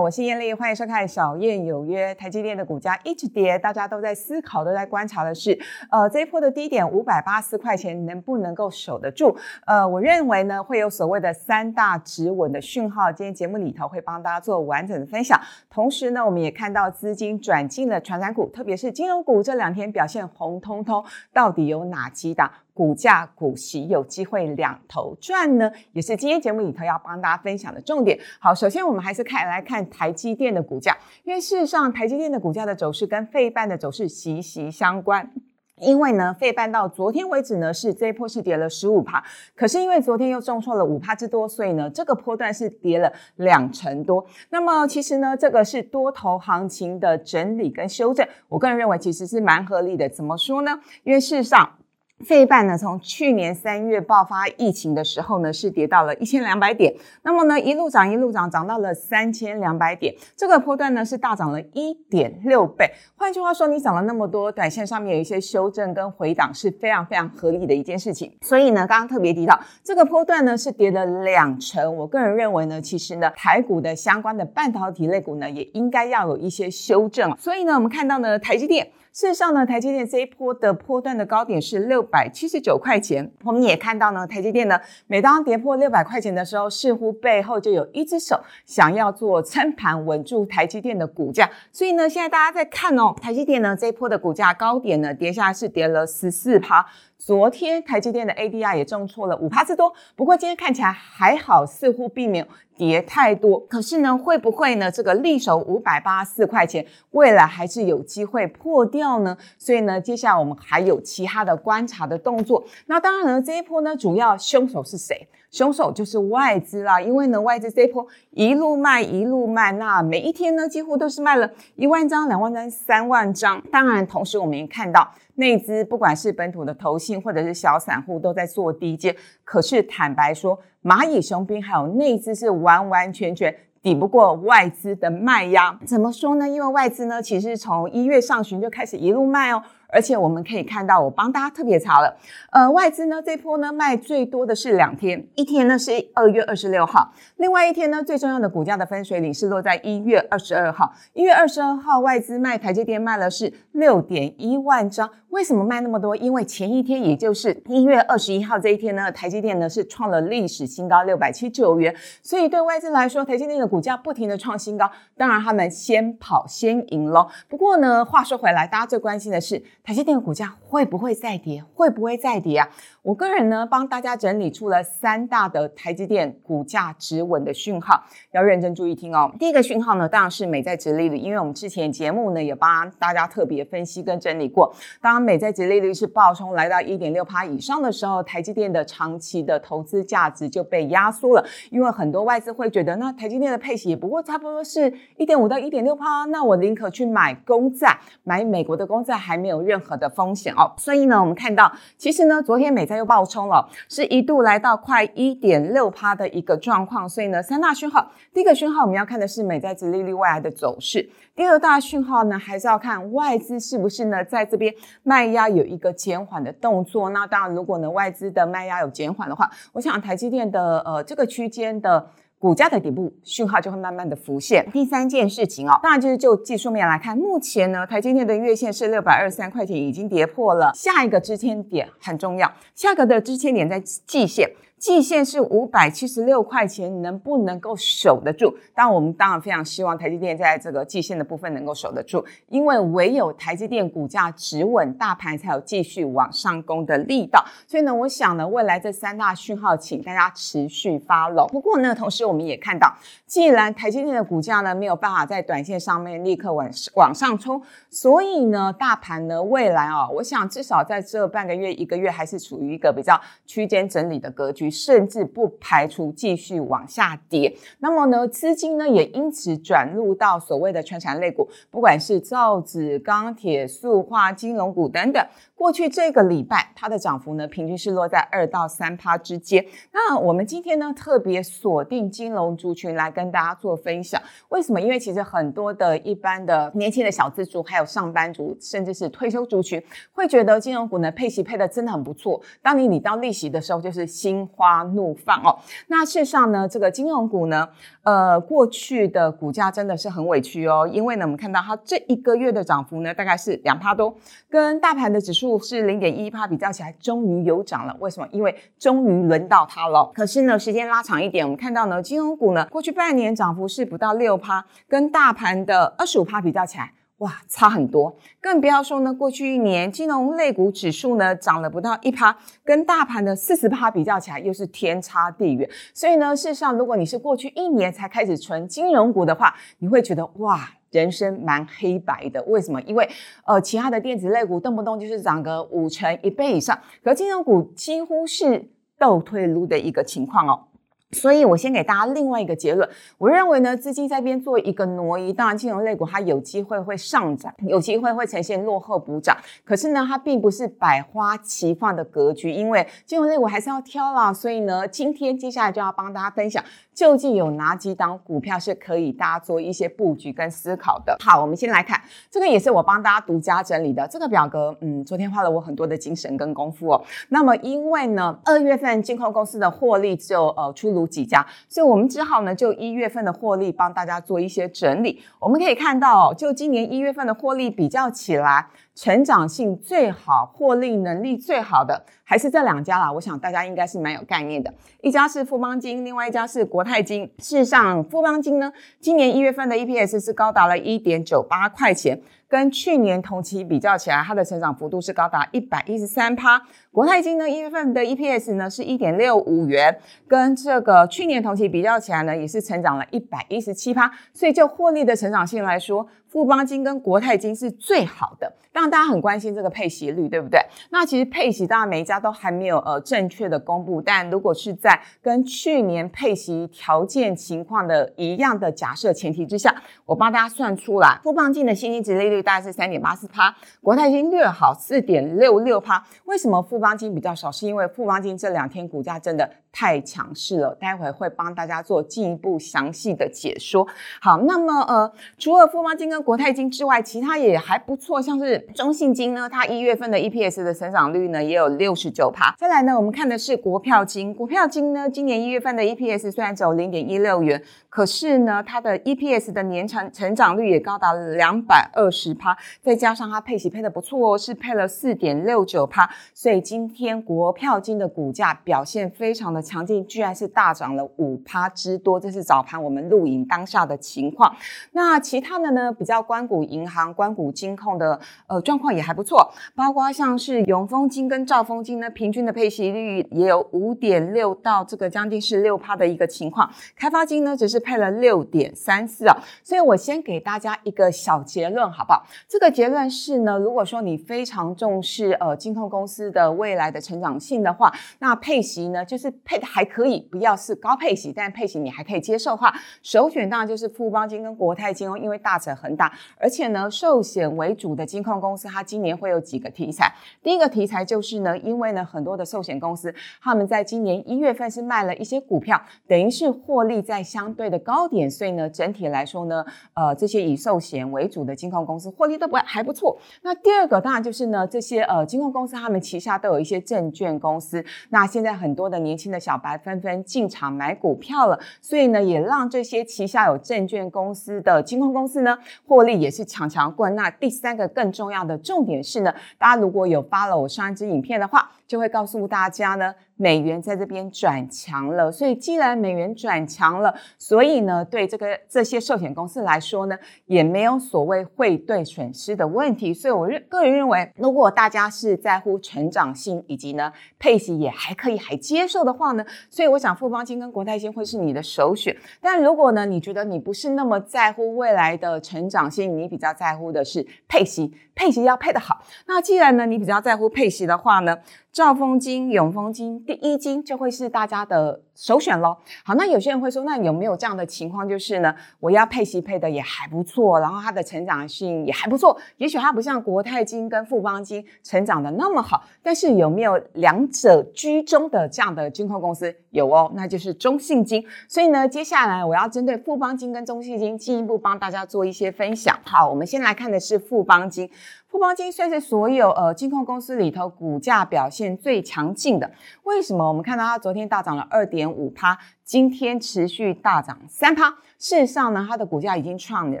我是艳丽，欢迎收看《小燕有约》。台积电的股价一直跌，大家都在思考、都在观察的是，呃，这一波的低点五百八十块钱能不能够守得住？呃，我认为呢，会有所谓的三大止稳的讯号。今天节目里头会帮大家做完整的分享。同时呢，我们也看到资金转进了传染股，特别是金融股这两天表现红彤彤，到底有哪几档？股价、股息有机会两头赚呢，也是今天节目里头要帮大家分享的重点。好，首先我们还是看来看台积电的股价，因为事实上台积电的股价的走势跟费半的走势息息相关。因为呢，费半到昨天为止呢是这一波是跌了十五帕，可是因为昨天又重挫了五帕之多，所以呢这个波段是跌了两成多。那么其实呢，这个是多头行情的整理跟修正，我个人认为其实是蛮合理的。怎么说呢？因为事实上。费半呢，从去年三月爆发疫情的时候呢，是跌到了一千两百点，那么呢，一路涨一路涨，涨到了三千两百点，这个波段呢是大涨了一点六倍。换句话说，你涨了那么多，短线上面有一些修正跟回档是非常非常合理的一件事情。所以呢，刚刚特别提到这个波段呢是跌了两成，我个人认为呢，其实呢，台股的相关的半导体类股呢，也应该要有一些修正。所以呢，我们看到呢，台积电。事实上呢，台积电这一波的波段的高点是六百七十九块钱。我们也看到呢，台积电呢，每当跌破六百块钱的时候，似乎背后就有一只手想要做撑盘，稳住台积电的股价。所以呢，现在大家在看哦，台积电呢这一波的股价高点呢，跌下是跌了十四趴。昨天台积电的 ADR 也重挫了五帕之多，不过今天看起来还好，似乎并没有跌太多。可是呢，会不会呢？这个力守五百八十四块钱，未来还是有机会破掉呢？所以呢，接下来我们还有其他的观察的动作。那当然了，这一波呢，主要凶手是谁？凶手就是外资啦，因为呢，外资这一波一路卖一路卖，那每一天呢，几乎都是卖了一万张、两万张、三万张。当然，同时我们也看到内资，不管是本土的投信或者是小散户，都在做低阶。可是坦白说，蚂蚁雄兵还有内资是完完全全抵不过外资的卖压。怎么说呢？因为外资呢，其实从一月上旬就开始一路卖哦。而且我们可以看到，我帮大家特别查了，呃，外资呢这波呢卖最多的是两天，一天呢是二月二十六号，另外一天呢最重要的股价的分水岭是落在一月二十二号。一月二十二号外资卖台积电卖了是六点一万张，为什么卖那么多？因为前一天也就是一月二十一号这一天呢，台积电呢是创了历史新高六百七十九元，所以对外资来说，台积电的股价不停的创新高，当然他们先跑先赢喽。不过呢，话说回来，大家最关心的是。台积电的股价会不会再跌？会不会再跌啊？我个人呢，帮大家整理出了三大的台积电股价止稳的讯号，要认真注意听哦。第一个讯号呢，当然是美债直利率，因为我们之前节目呢也帮大家特别分析跟整理过。当美债直利率是暴冲来到一点六趴以上的时候，台积电的长期的投资价值就被压缩了，因为很多外资会觉得，那台积电的配息也不过差不多是一点五到一点六趴，那我宁可去买公债，买美国的公债还没有任何的风险哦。所以呢，我们看到其实呢，昨天美。债又爆冲了，是一度来到快一点六趴的一个状况，所以呢，三大讯号，第一个讯号我们要看的是美债殖利率未来的走势，第二大讯号呢，还是要看外资是不是呢在这边卖压有一个减缓的动作。那当然，如果呢外资的卖压有减缓的话，我想台积电的呃这个区间的。股价的底部讯号就会慢慢的浮现。第三件事情哦，当然就是就技术面来看，目前呢，台积电的月线是六百二十三块钱，已经跌破了下一个支撑点，很重要，下个的支撑点在季线。季线是五百七十六块钱，能不能够守得住？当然，我们当然非常希望台积电在这个季线的部分能够守得住，因为唯有台积电股价止稳，大盘才有继续往上攻的力道。所以呢，我想呢，未来这三大讯号，请大家持续 follow。不过呢，同时我们也看到，既然台积电的股价呢没有办法在短线上面立刻往往上冲，所以呢，大盘呢未来啊，我想至少在这半个月、一个月还是处于一个比较区间整理的格局。甚至不排除继续往下跌。那么呢，资金呢也因此转入到所谓的传产类股，不管是造纸、钢铁、塑化、金融股等等。过去这个礼拜它的涨幅呢，平均是落在二到三趴之间。那我们今天呢，特别锁定金融族群来跟大家做分享。为什么？因为其实很多的一般的年轻的小资族，还有上班族，甚至是退休族群，会觉得金融股呢配息配的真的很不错。当你领到利息的时候，就是心花怒放哦。那事实上呢，这个金融股呢，呃，过去的股价真的是很委屈哦，因为呢，我们看到它这一个月的涨幅呢，大概是两趴多，跟大盘的指数是零点一趴比较起来，终于有涨了。为什么？因为终于轮到它了。可是呢，时间拉长一点，我们看到呢，金融股呢，过去半年涨幅是不到六趴，跟大盘的二十五趴比较起来。哇，差很多，更不要说呢。过去一年金融类股指数呢涨了不到一趴，跟大盘的四十趴比较起来，又是天差地远。所以呢，事实上，如果你是过去一年才开始存金融股的话，你会觉得哇，人生蛮黑白的。为什么？因为呃，其他的电子类股动不动就是涨个五成一倍以上，可金融股几乎是倒退路的一个情况哦。所以，我先给大家另外一个结论。我认为呢，资金在边做一个挪移，当然金融类股它有机会会上涨，有机会会呈现落后补涨。可是呢，它并不是百花齐放的格局，因为金融类股还是要挑啦。所以呢，今天接下来就要帮大家分享。究竟有哪几档股票是可以大家做一些布局跟思考的？好，我们先来看这个，也是我帮大家独家整理的这个表格。嗯，昨天花了我很多的精神跟功夫哦。那么因为呢，二月份金控公司的获利只有呃出炉几家，所以我们只好呢就一月份的获利帮大家做一些整理。我们可以看到，就今年一月份的获利比较起来。成长性最好、获利能力最好的还是这两家啦。我想大家应该是蛮有概念的。一家是富邦金，另外一家是国泰金。事实上，富邦金呢，今年一月份的 EPS 是高达了一点九八块钱，跟去年同期比较起来，它的成长幅度是高达一百一十三趴。国泰金呢，一月份的 EPS 呢是一点六五元，跟这个去年同期比较起来呢，也是成长了一百一十七趴。所以就获利的成长性来说，富邦金跟国泰金是最好的。当然，大家很关心这个配息率，对不对？那其实配息，当然每一家都还没有呃正确的公布。但如果是在跟去年配息条件情况的一样的假设前提之下，我帮大家算出来，富邦金的现金值利率大概是三点八四趴，国泰金略好四点六六趴。为什么富邦金比较少？是因为富邦金这两天股价真的太强势了。待会会帮大家做进一步详细的解说。好，那么呃，除了富邦金跟国泰金之外，其他也还不错，像是。中信金呢，它一月份的 EPS 的成长率呢也有六十九趴。再来呢，我们看的是国票金，国票金呢，今年一月份的 EPS 虽然只有零点一六元，可是呢，它的 EPS 的年成成长率也高达两百二十趴，再加上它配息配的不错哦，是配了四点六九趴，所以今天国票金的股价表现非常的强劲，居然是大涨了五趴之多，这是早盘我们录影当下的情况。那其他的呢，比较关谷银行、关谷金控的。呃，状况也还不错，包括像是永丰金跟兆丰金呢，平均的配息率也有五点六到这个将近是六趴的一个情况。开发金呢，只是配了六点三四啊。所以我先给大家一个小结论，好不好？这个结论是呢，如果说你非常重视呃金控公司的未来的成长性的话，那配息呢，就是配的还可以，不要是高配息，但配息你还可以接受的话，首选当然就是富邦金跟国泰金哦，因为大者恒大，而且呢，寿险为主的金控。公司它今年会有几个题材？第一个题材就是呢，因为呢很多的寿险公司他们在今年一月份是卖了一些股票，等于是获利在相对的高点，所以呢整体来说呢，呃这些以寿险为主的金控公司获利都不还不错。那第二个当然就是呢这些呃金控公司他们旗下都有一些证券公司，那现在很多的年轻的小白纷纷进场买股票了，所以呢也让这些旗下有证券公司的金控公司呢获利也是强强棍。那第三个更重。要的重点是呢，大家如果有 follow 我上一支影片的话，就会告诉大家呢。美元在这边转强了，所以既然美元转强了，所以呢，对这个这些寿险公司来说呢，也没有所谓汇兑损失的问题。所以我认个人认为，如果大家是在乎成长性以及呢配息也还可以还接受的话呢，所以我想富邦金跟国泰金会是你的首选。但如果呢，你觉得你不是那么在乎未来的成长性，你比较在乎的是配息，配息要配得好。那既然呢，你比较在乎配息的话呢？兆丰金、永丰金、第一金就会是大家的首选喽。好，那有些人会说，那有没有这样的情况，就是呢，我要配息配的也还不错，然后它的成长性也还不错，也许它不像国泰金跟富邦金成长的那么好，但是有没有两者居中的这样的金控公司？有哦，那就是中信金。所以呢，接下来我要针对富邦金跟中信金进一步帮大家做一些分享。好，我们先来看的是富邦金。富邦金算是所有呃金控公司里头股价表现最强劲的。为什么？我们看到它昨天大涨了二点五趴，今天持续大涨三趴。事实上呢，它的股价已经创了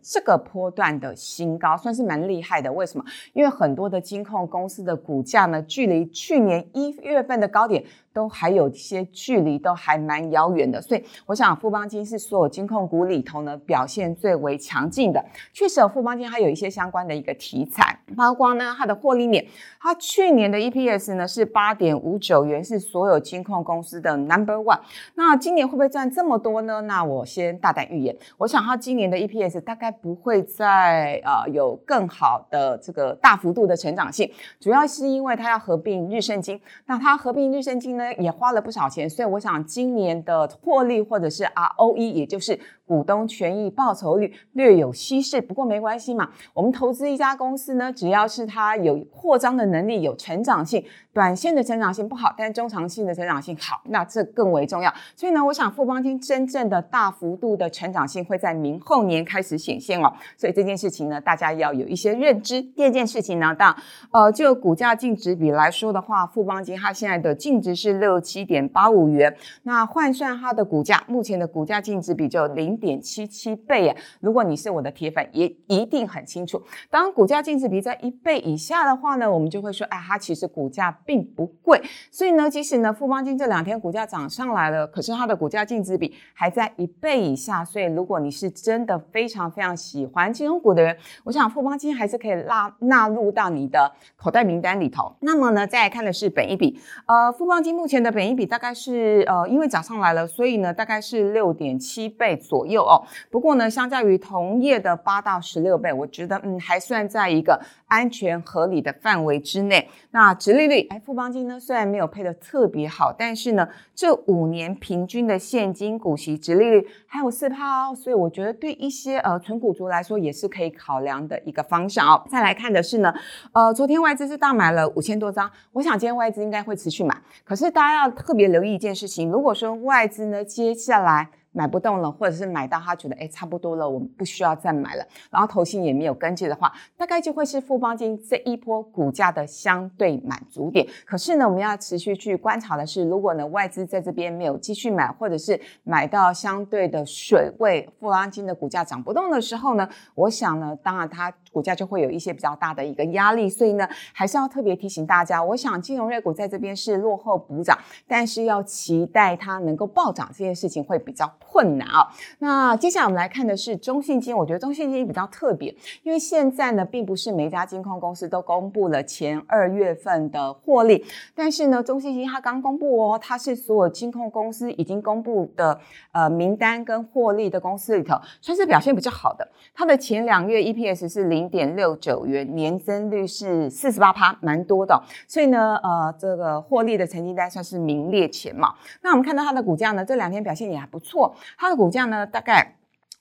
这个波段的新高，算是蛮厉害的。为什么？因为很多的金控公司的股价呢，距离去年一月份的高点都还有一些距离，都还蛮遥远的。所以，我想富邦金是所有金控股里头呢表现最为强劲的。确实，富邦金还有一些相关的一个题材，包括呢它的获利面，它去年的 EPS 呢是八点五九元，是所有金控公司的 Number One。那今年会不会赚这么多呢？那我先大胆预言。我想它今年的 EPS 大概不会再呃有更好的这个大幅度的成长性，主要是因为它要合并日盛金，那它合并日盛金呢也花了不少钱，所以我想今年的获利或者是 ROE 也就是。股东权益报酬率略有稀释，不过没关系嘛。我们投资一家公司呢，只要是它有扩张的能力、有成长性，短线的成长性不好，但是中长性的成长性好，那这更为重要。所以呢，我想富邦金真正的大幅度的成长性会在明后年开始显现哦。所以这件事情呢，大家要有一些认知。第二件事情呢，当呃就股价净值比来说的话，富邦金它现在的净值是六七点八五元，那换算它的股价，目前的股价净值比就零。点七七倍啊！如果你是我的铁粉，也一定很清楚。当股价净值比在一倍以下的话呢，我们就会说，哎，它其实股价并不贵。所以呢，即使呢富邦金这两天股价涨上来了，可是它的股价净值比还在一倍以下。所以如果你是真的非常非常喜欢金融股的人，我想富邦金还是可以纳纳入到你的口袋名单里头。那么呢，再来看的是本一比，呃，富邦金目前的本一比大概是呃，因为涨上来了，所以呢大概是六点七倍左右。有哦，不过呢，相较于同业的八到十六倍，我觉得嗯还算在一个安全合理的范围之内。那直利率，哎，富邦金呢虽然没有配的特别好，但是呢这五年平均的现金股息直利率还有四趴哦，所以我觉得对一些呃纯股族来说也是可以考量的一个方向哦。再来看的是呢，呃，昨天外资是大买了五千多张，我想今天外资应该会持续买，可是大家要特别留意一件事情，如果说外资呢接下来。买不动了，或者是买到他觉得哎差不多了，我们不需要再买了，然后投信也没有跟进的话，大概就会是富邦金这一波股价的相对满足点。可是呢，我们要持续去观察的是，如果呢外资在这边没有继续买，或者是买到相对的水位，富邦金的股价涨不动的时候呢，我想呢，当然它股价就会有一些比较大的一个压力。所以呢，还是要特别提醒大家，我想金融类股在这边是落后补涨，但是要期待它能够暴涨这件事情会比较。困难啊！那接下来我们来看的是中信金，我觉得中信金比较特别，因为现在呢，并不是每家金控公司都公布了前二月份的获利，但是呢，中信金它刚公布哦，它是所有金控公司已经公布的呃名单跟获利的公司里头，算是表现比较好的。它的前两月 EPS 是零零点六九元，年增率是四十八趴，蛮多的。所以呢，呃，这个获利的成绩单算是名列前茅。那我们看到它的股价呢，这两天表现也还不错。它的股价呢，大概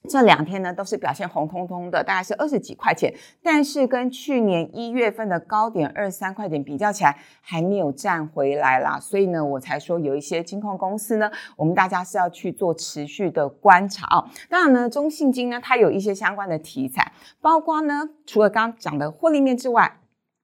这两天呢都是表现红彤彤的，大概是二十几块钱，但是跟去年一月份的高点二十三块钱比较起来，还没有站回来啦。所以呢，我才说有一些金控公司呢，我们大家是要去做持续的观察哦。当然呢，中信金呢，它有一些相关的题材，包括呢，除了刚刚讲的获利面之外。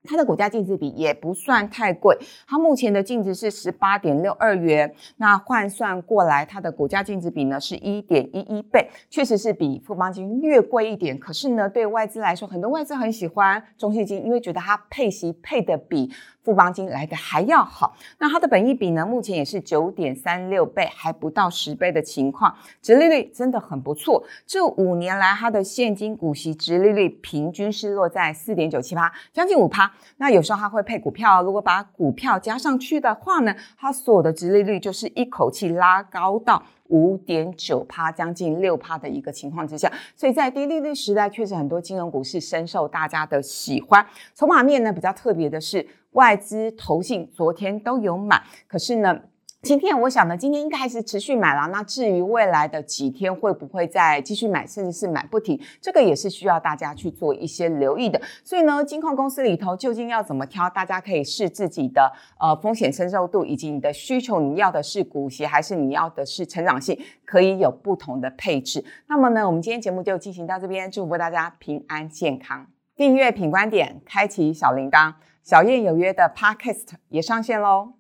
它的股价净值比也不算太贵，它目前的净值是十八点六二元，那换算过来，它的股价净值比呢是一点一一倍，确实是比富邦金略贵一点。可是呢，对外资来说，很多外资很喜欢中信金，因为觉得它配息配的比。富邦金来的还要好，那它的本益比呢？目前也是九点三六倍，还不到十倍的情况，殖利率真的很不错。这五年来，它的现金股息殖利率平均是落在四点九七八，将近五趴。那有时候它会配股票，如果把股票加上去的话呢，它所有的殖利率就是一口气拉高到。五点九趴，将近六趴的一个情况之下，所以在低利率时代，确实很多金融股是深受大家的喜欢。筹码面呢比较特别的是，外资、投信昨天都有买，可是呢。今天我想呢，今天应该还是持续买了。那至于未来的几天会不会再继续买，甚至是买不停，这个也是需要大家去做一些留意的。所以呢，金控公司里头究竟要怎么挑，大家可以视自己的呃风险承受度以及你的需求，你要的是股息还是你要的是成长性，可以有不同的配置。那么呢，我们今天节目就进行到这边，祝福大家平安健康。订阅品观点，开启小铃铛，小燕有约的 Podcast 也上线喽。